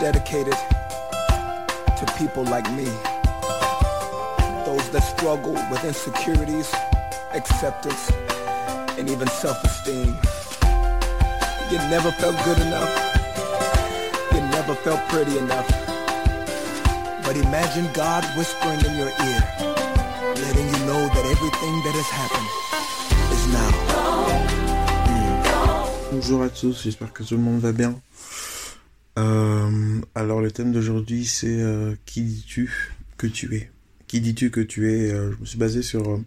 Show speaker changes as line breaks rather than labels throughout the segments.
dedicated to people like me. Those that struggle with insecurities, acceptance, and even self-esteem. You never felt good enough. You never felt pretty enough. But imagine God whispering in your ear, letting you know that everything that has happened is now.
Bonjour à tous, j'espère que tout le monde va bien. Euh, alors le thème d'aujourd'hui c'est euh, qui dis-tu que tu es? Qui dis-tu que tu es? Euh, Je me suis basé sur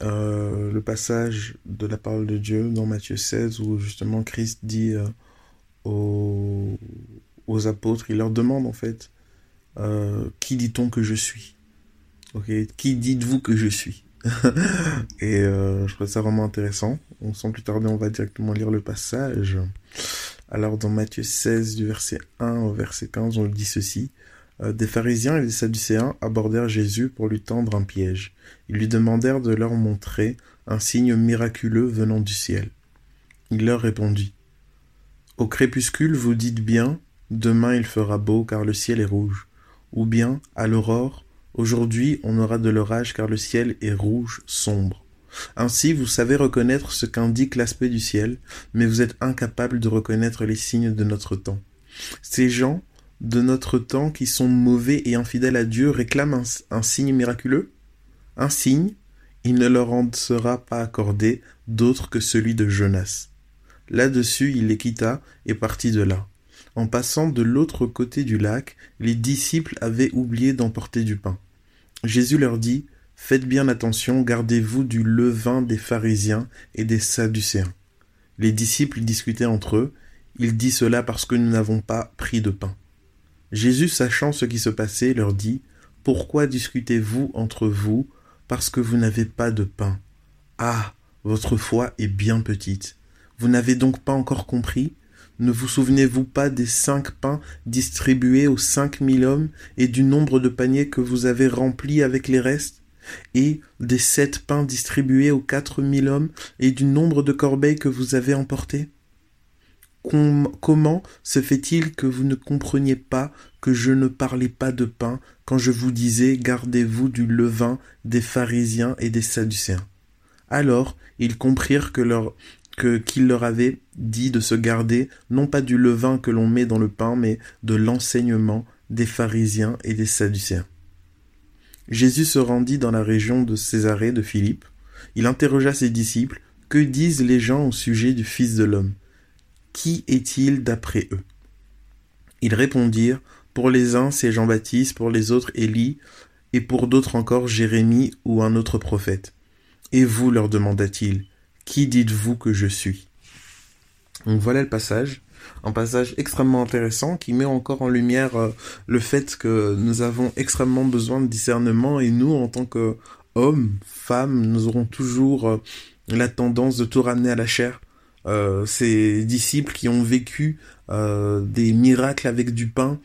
le passage de la parole de Dieu dans Matthieu 16 où justement Christ dit aux, aux apôtres, il leur demande en fait qui dit-on que je suis? Ok, qui dites-vous que je suis? Et je trouve ça vraiment intéressant. On sans plus tarder, on va directement lire le passage. Alors dans Matthieu 16 du verset 1 au verset 15, on dit ceci. Euh, des pharisiens et des sadducéens abordèrent Jésus pour lui tendre un piège. Ils lui demandèrent de leur montrer un signe miraculeux venant du ciel. Il leur répondit. Au crépuscule vous dites bien, demain il fera beau car le ciel est rouge. Ou bien, à l'aurore, aujourd'hui on aura de l'orage car le ciel est rouge sombre. Ainsi, vous savez reconnaître ce qu'indique l'aspect du ciel, mais vous êtes incapable de reconnaître les signes de notre temps. Ces gens de notre temps qui sont mauvais et infidèles à Dieu réclament un, signe miraculeux Un signe, il ne leur en sera pas accordé d'autre que celui de Jonas. Là-dessus, il les quitta et partit de là. En passant de l'autre côté du lac, les disciples avaient oublié d'emporter du pain. Jésus leur dit, Faites bien attention, gardez-vous du levain des pharisiens et des sadducéens. Les disciples discutaient entre eux. Il dit cela parce que nous n'avons pas pris de pain. Jésus, sachant ce qui se passait, leur dit, Pourquoi discutez-vous entre vous parce que vous n'avez pas de pain? Ah, votre foi est bien petite. Vous n'avez donc pas encore compris? Ne vous souvenez-vous pas des cinq pains distribués aux cinq mille hommes et du nombre de paniers que vous avez remplis avec les restes? Et des sept pains distribués aux quatre mille hommes, et du nombre de corbeilles que vous avez emportés Com Comment se fait-il que vous ne compreniez pas que je ne parlais pas de pain quand je vous disais gardez-vous du levain des pharisiens et des sadducéens? Alors ils comprirent qu'il leur avait dit de se garder non pas du levain que l'on met dans le pain, mais de l'enseignement des pharisiens et des sadducéens. Jésus se rendit dans la région de Césarée de Philippe. Il interrogea ses disciples. Que disent les gens au sujet du Fils de l'homme? Qui est-il d'après eux? Ils répondirent. Pour les uns, c'est Jean-Baptiste, pour les autres, Élie, et pour d'autres encore, Jérémie ou un autre prophète. Et vous, leur demanda-t-il, qui dites-vous que je suis? Voilà le passage un passage extrêmement intéressant qui met encore en lumière euh, le fait que nous avons extrêmement besoin de discernement et nous, en tant que hommes, femmes, nous aurons toujours euh, la tendance de tout ramener à la chair. Euh, ces disciples qui ont vécu des miracles avec du pain,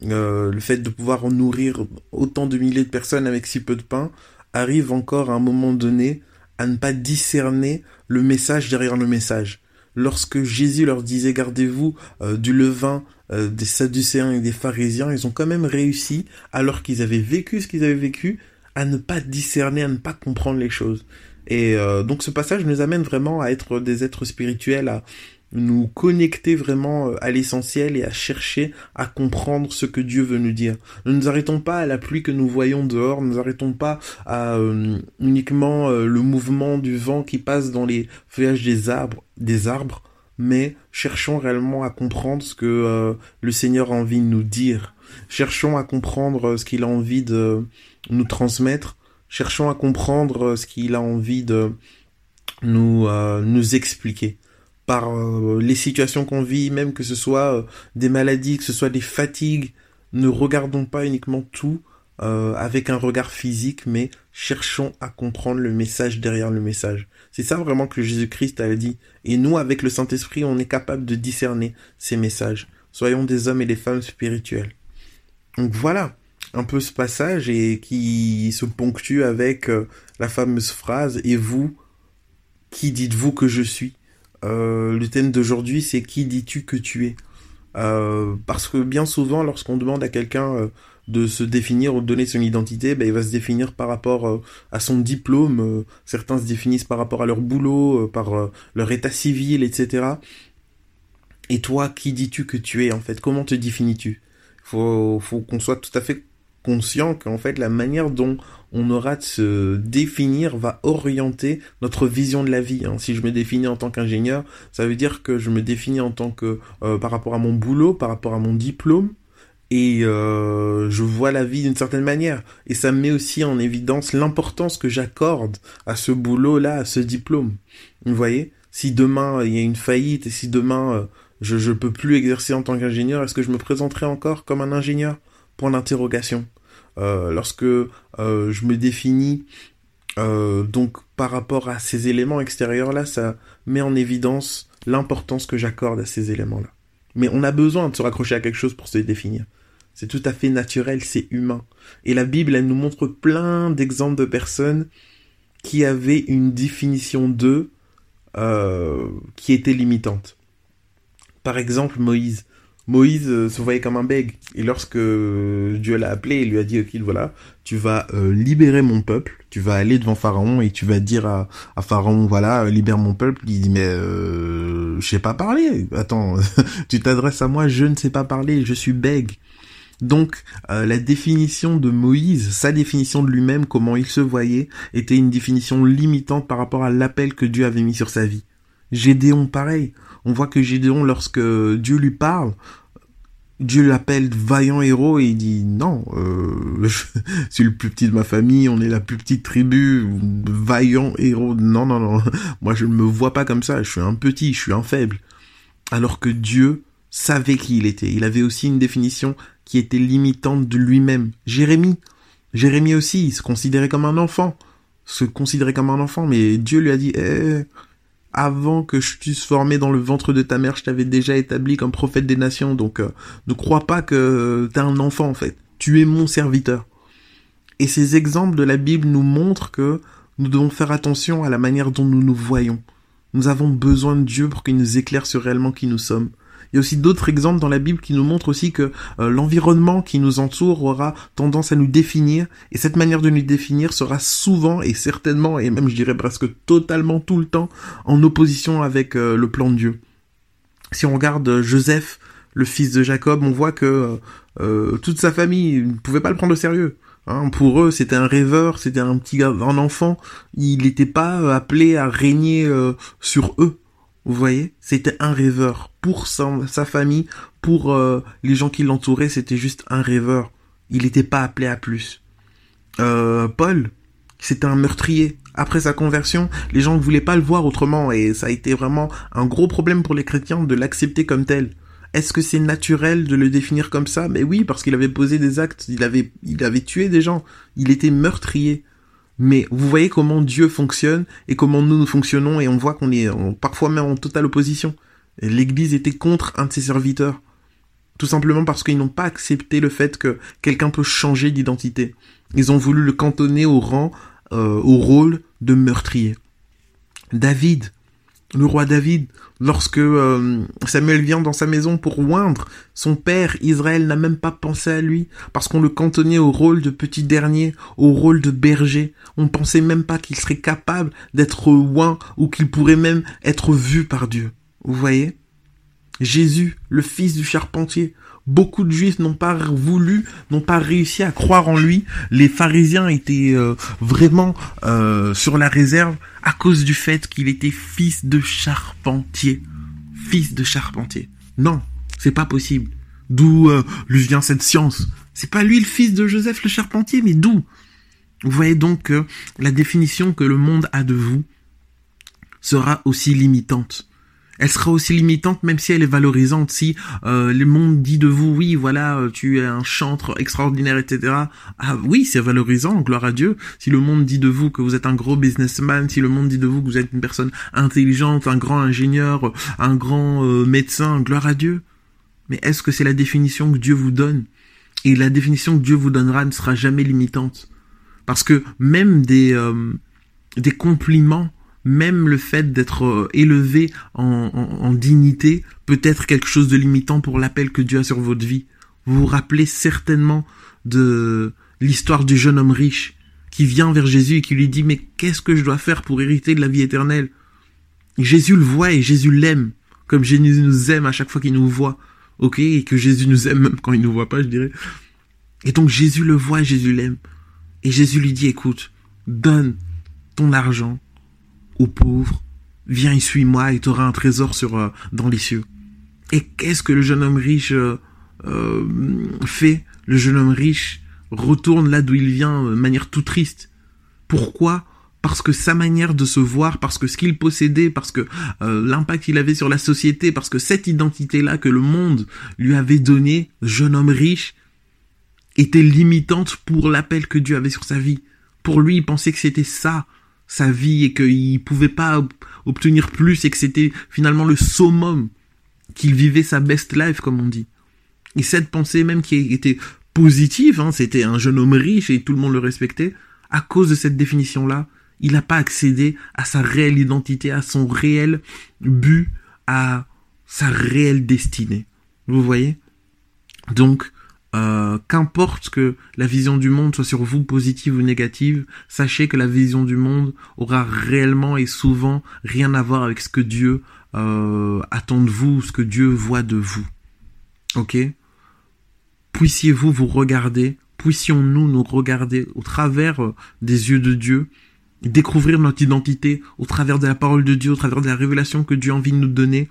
le fait de pouvoir nourrir autant de milliers de personnes avec si peu de pain, arrive encore à un moment donné à ne pas discerner le message derrière le message lorsque Jésus leur disait gardez-vous euh, du levain euh, des Sadducéens et des pharisiens, ils ont quand même réussi, alors qu'ils avaient vécu ce qu'ils avaient vécu, à ne pas discerner, à ne pas comprendre les choses. Et euh, donc ce passage nous amène vraiment à être des êtres spirituels, à nous connecter vraiment à l'essentiel et à chercher à comprendre ce que Dieu veut nous dire. Ne nous arrêtons pas à la pluie que nous voyons dehors, ne nous arrêtons pas à euh, uniquement euh, le mouvement du vent qui passe dans les feuillages des arbres, des arbres, mais cherchons réellement à comprendre ce que euh, le Seigneur a envie de nous dire. Cherchons à comprendre ce qu'il a envie de nous transmettre. Cherchons à comprendre ce qu'il a envie de nous nous expliquer par euh, les situations qu'on vit, même que ce soit euh, des maladies, que ce soit des fatigues. Ne regardons pas uniquement tout euh, avec un regard physique, mais cherchons à comprendre le message derrière le message. C'est ça vraiment que Jésus-Christ a dit. Et nous, avec le Saint-Esprit, on est capable de discerner ces messages. Soyons des hommes et des femmes spirituels. Donc voilà un peu ce passage et qui se ponctue avec la fameuse phrase Et vous, qui dites-vous que je suis? Euh, le thème d'aujourd'hui, c'est qui dis-tu que tu es? Euh, parce que bien souvent, lorsqu'on demande à quelqu'un euh, de se définir ou de donner son identité, ben, il va se définir par rapport à son diplôme. certains se définissent par rapport à leur boulot, par leur état civil, etc. Et toi, qui dis-tu que tu es en fait? Comment te définis-tu? Faut, faut qu'on soit tout à fait conscient qu'en fait la manière dont on aura de se définir va orienter notre vision de la vie. Hein. Si je me définis en tant qu'ingénieur, ça veut dire que je me définis en tant que euh, par rapport à mon boulot, par rapport à mon diplôme, et euh, je vois la vie d'une certaine manière. Et ça met aussi en évidence l'importance que j'accorde à ce boulot-là, à ce diplôme. Vous voyez? Si demain il y a une faillite et si demain euh, je ne peux plus exercer en tant qu'ingénieur, est-ce que je me présenterai encore comme un ingénieur? Point d'interrogation. Euh, lorsque euh, je me définis euh, donc par rapport à ces éléments extérieurs là, ça met en évidence l'importance que j'accorde à ces éléments là. Mais on a besoin de se raccrocher à quelque chose pour se définir. C'est tout à fait naturel, c'est humain. Et la Bible, elle nous montre plein d'exemples de personnes qui avaient une définition d'eux qui était limitante. Par exemple, Moïse. Moïse euh, se voyait comme un bègue. Et lorsque Dieu l'a appelé et lui a dit, ok, voilà, tu vas euh, libérer mon peuple, tu vas aller devant Pharaon et tu vas dire à, Pharaon, voilà, libère mon peuple. Il dit, mais euh, je sais pas parler. Attends, tu t'adresses à moi, je ne sais pas parler, je suis bègue. Donc la définition de Moïse, sa définition de lui-même, comment il se voyait, était une définition limitante par rapport à l'appel que Dieu avait mis sur sa vie. Gédéon, pareil. On voit que Gédéon, lorsque Dieu lui parle, Dieu l'appelle vaillant héros et il dit non, euh, je suis le plus petit de ma famille, on est la plus petite tribu, vaillant héros. Non, non, non, moi je ne me vois pas comme ça, je suis un petit, je suis un faible. Alors que Dieu savait qui il était. Il avait aussi une définition qui était limitante de lui-même. Jérémie, Jérémie aussi, il se considérait comme un enfant, se considérait comme un enfant, mais Dieu lui a dit, eh, avant que je t'eusse formé dans le ventre de ta mère, je t'avais déjà établi comme prophète des nations. Donc, euh, ne crois pas que t'es un enfant, en fait. Tu es mon serviteur. Et ces exemples de la Bible nous montrent que nous devons faire attention à la manière dont nous nous voyons. Nous avons besoin de Dieu pour qu'il nous éclaire sur réellement qui nous sommes. Il y a aussi d'autres exemples dans la Bible qui nous montrent aussi que euh, l'environnement qui nous entoure aura tendance à nous définir, et cette manière de nous définir sera souvent et certainement, et même je dirais presque totalement tout le temps, en opposition avec euh, le plan de Dieu. Si on regarde euh, Joseph, le fils de Jacob, on voit que toute sa famille ne pouvait pas le prendre au sérieux. Hein, pour eux, c'était un rêveur, c'était un petit un enfant. Il n'était pas appelé à régner sur eux. Vous voyez C'était un rêveur. Pour sa, famille, pour euh, les gens qui l'entouraient, c'était juste un rêveur. Il n'était pas appelé à plus. Euh, Paul, c'était un meurtrier. Après sa conversion, les gens ne voulaient pas le voir autrement et ça a été vraiment un gros problème pour les chrétiens de l'accepter comme tel. Est-ce que c'est naturel de le définir comme ça? Mais oui, parce qu'il avait posé des actes, il il avait tué des gens, il était meurtrier. Mais vous voyez comment Dieu fonctionne et comment nous nous fonctionnons et on voit qu'on est parfois même en totale opposition. L'Église était contre un de ses serviteurs. Tout simplement parce qu'ils n'ont pas accepté le fait que quelqu'un peut changer d'identité. Ils ont voulu le cantonner au rang, euh, au rôle de meurtrier. David, le roi David, lorsque euh, Samuel vient dans sa maison pour oindre son père, Israël n'a même pas pensé à lui, parce qu'on le cantonnait au rôle de petit dernier, au rôle de berger. On ne pensait même pas qu'il serait capable d'être oint ou qu'il pourrait même être vu par Dieu. Vous voyez? Jésus, le fils du charpentier, beaucoup de juifs n'ont pas voulu, n'ont pas réussi à croire en lui. Les pharisiens étaient euh, vraiment euh, sur la réserve à cause du fait qu'il était fils de charpentier. Fils de charpentier. Non, c'est pas possible. D'où euh, lui vient cette science C'est pas lui le fils de Joseph le charpentier, mais d'où? Vous voyez donc que la définition que le monde a de vous sera aussi limitante elle sera aussi limitante même si elle est valorisante. Si euh, le monde dit de vous, oui, voilà, euh, tu es un chantre extraordinaire, etc. Ah oui, c'est valorisant, gloire à Dieu. Si le monde dit de vous que vous êtes un gros businessman, si le monde dit de vous que vous êtes une personne intelligente, un grand ingénieur, un grand euh, médecin, gloire à Dieu. Mais est-ce que c'est la définition que Dieu vous donne? Et la définition que Dieu vous donnera ne sera jamais limitante. Parce que même des, des compliments même le fait d'être euh, élevé en, en, dignité peut être quelque chose de limitant pour l'appel que Dieu a sur votre vie. Vous vous rappelez certainement de l'histoire du jeune homme riche qui vient vers Jésus et qui lui dit mais qu'est-ce que je dois faire pour hériter de la vie éternelle? Jésus le voit et Jésus l'aime comme Jésus nous aime à chaque fois qu'il nous voit. Ok? Et que Jésus nous aime même quand il nous voit pas, je dirais. Et donc Jésus le voit et Jésus l'aime. Et Jésus lui dit écoute, donne ton argent aux pauvres, viens et suis-moi et tu auras un trésor sur, euh, dans les cieux. Et qu'est-ce que le jeune homme riche euh, euh, fait? Le jeune homme riche retourne là d'où il vient de manière tout triste. Pourquoi? Parce que sa manière de se voir, parce que ce qu'il possédait, parce que l'impact qu'il avait sur la société, parce que cette identité-là que le monde lui avait donnée, jeune homme riche, était limitante pour l'appel que Dieu avait sur sa vie. Pour lui, il pensait que c'était ça, sa vie, et qu'il pouvait pas obtenir plus, et que c'était finalement le summum, qu'il vivait sa best life, comme on dit. Et cette pensée même qui était positive, hein, c'était un jeune homme riche et tout le monde le respectait, à cause de cette définition-là, il n'a pas accédé à sa réelle identité, à son réel but, à sa réelle destinée. Vous voyez? Donc, euh, qu'importe que la vision du monde soit sur vous positive ou négative, sachez que la vision du monde aura réellement et souvent rien à voir avec ce que Dieu euh, attend de vous, ce que Dieu voit de vous. Ok? Puissiez-vous vous regarder, puissions-nous nous regarder au travers euh, des yeux de Dieu, découvrir notre identité au travers de la parole de Dieu, au travers de la révélation que Dieu a envie de nous donner,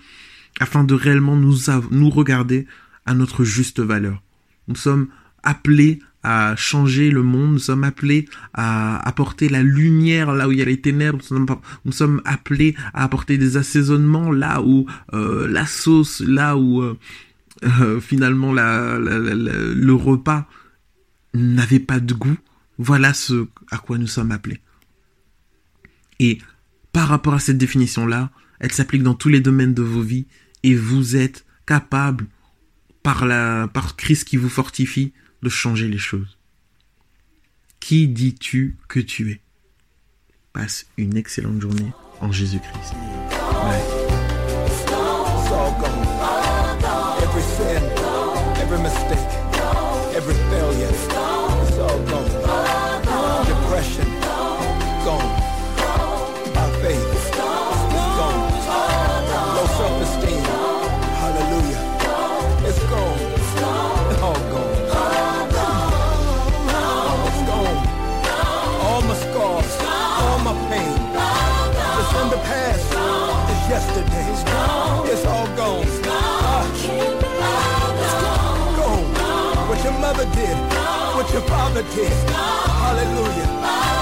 afin de réellement nous, nous regarder à notre juste valeur. Nous sommes appelés à changer le monde, nous sommes appelés à apporter la lumière là où il y a les ténèbres, nous sommes, appelés à apporter des assaisonnements là où euh, la sauce, là où euh, euh, finalement le repas n'avait pas de goût. Voilà ce à quoi nous sommes appelés. Et par rapport à cette définition-là, elle s'applique dans tous les domaines de vos vies et vous êtes capable par, la, par Christ qui vous fortifie, de changer les choses. Qui dis-tu que tu es? Passe une excellente journée en Jésus-Christ.
Mother did, what your father did. Hallelujah.